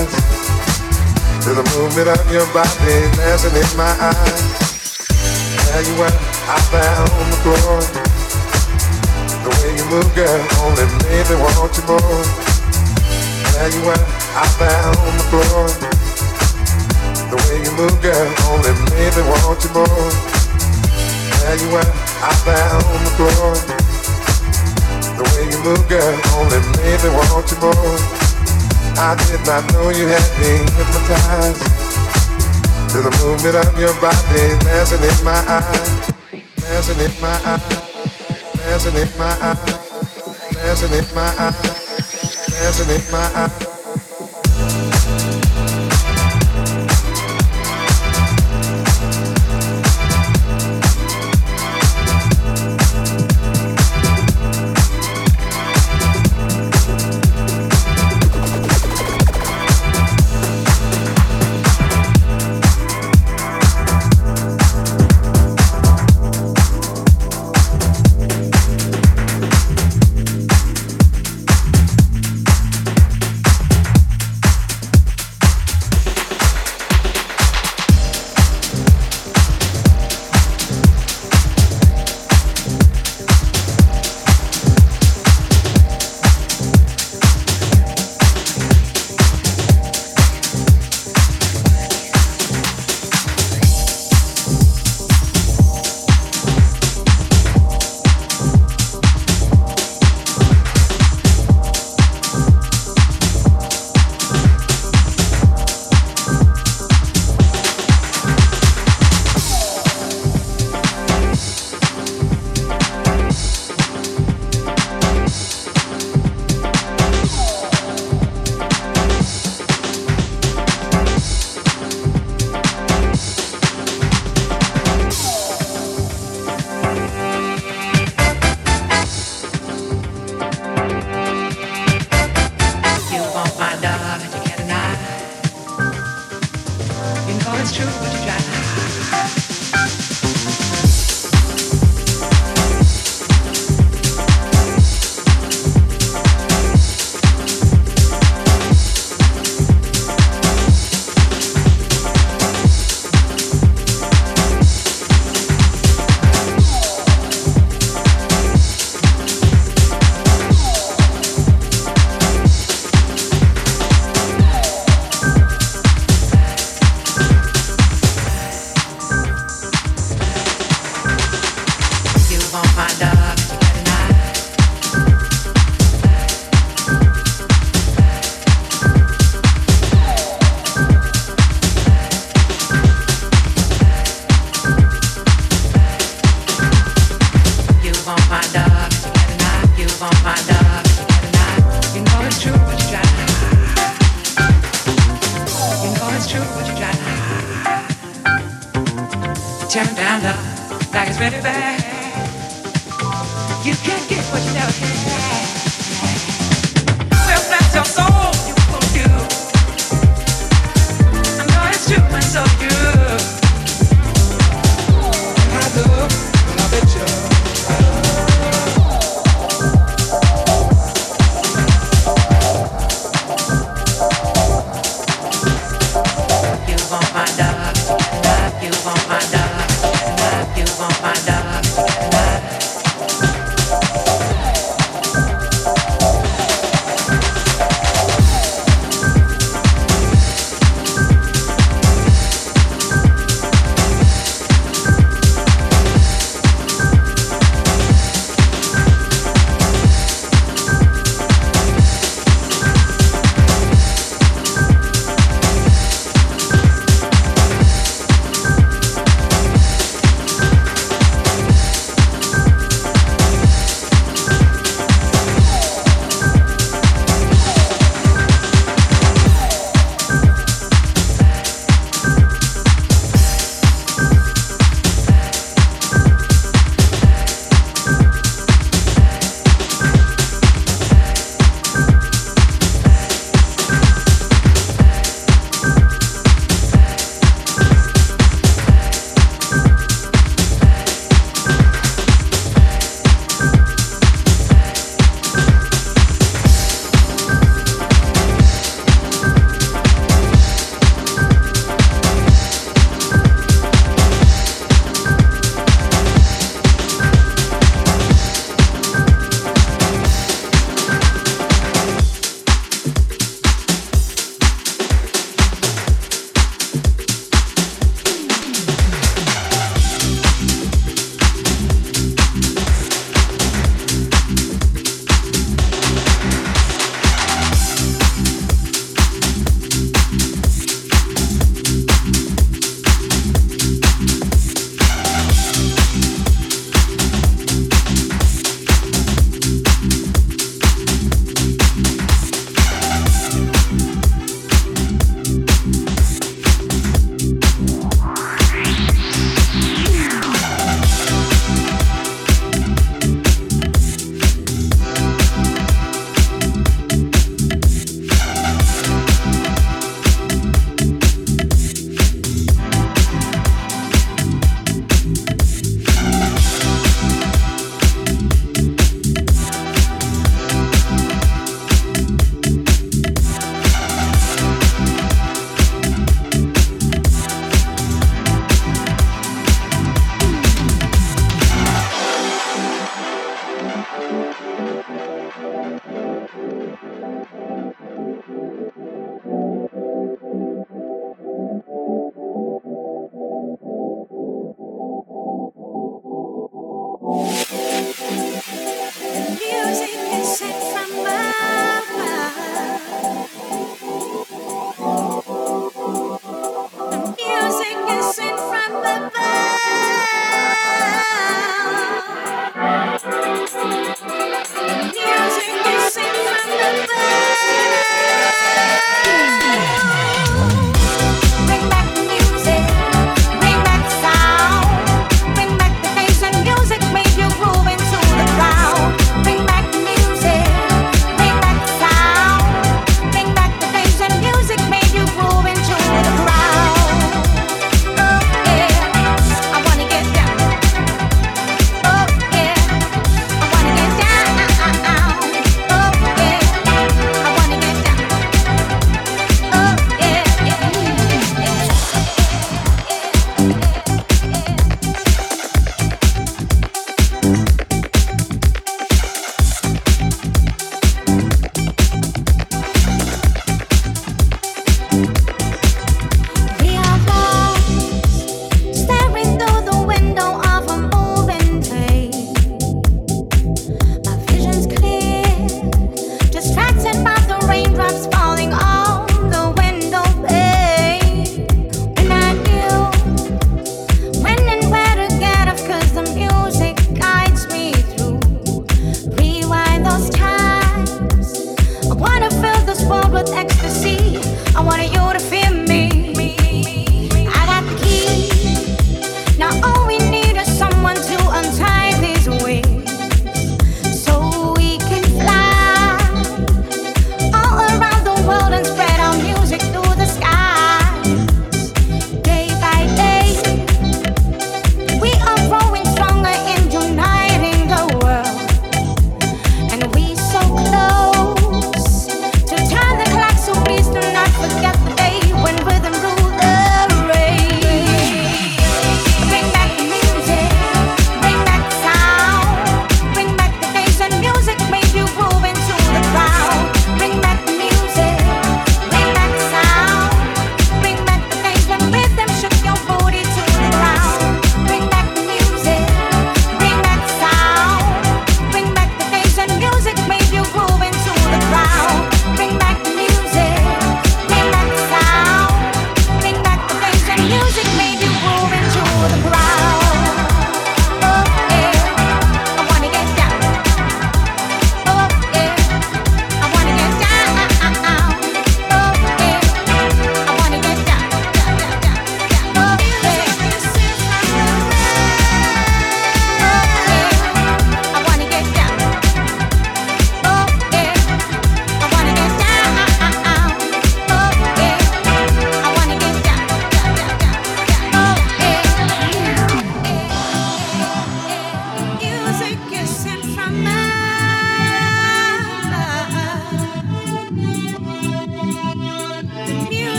eyes. To the movement of your body dancing in my eyes. There you what, I found the floor. The way you move, girl, only made me want you more. There you what, I found the floor. The way you move, girl, only made me want you more. There you what, I found the floor. The way you move, girl, only made me want you more. I did not know you had been hypnotized. To the movement of your body, dancing in my eyes, dancing in my eyes, dancing in my eyes, dancing in my eyes, dancing in my eyes.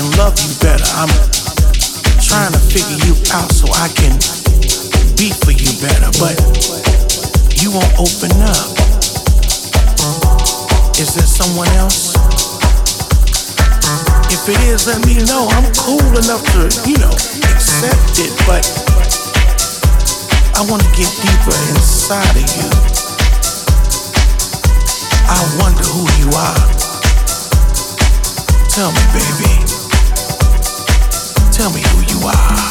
Can love you better. I'm trying to figure you out so I can be for you better, but you won't open up. Is there someone else? If it is, let me know. I'm cool enough to, you know, accept it, but I want to get deeper inside of you. I wonder who you are. Tell me, baby. Tell me who you are.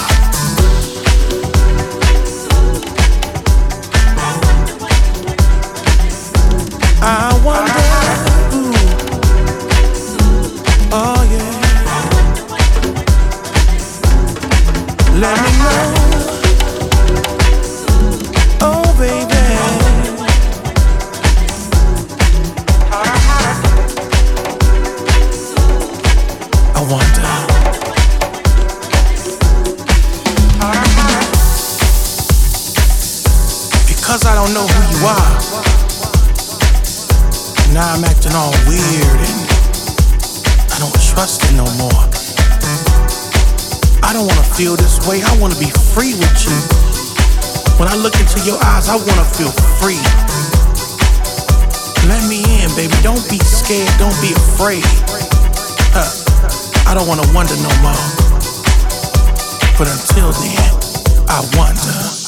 Free with you. When I look into your eyes, I wanna feel free. Let me in, baby, don't be scared, don't be afraid. Huh. I don't wanna wonder no more. But until then, I wonder.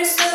preciso.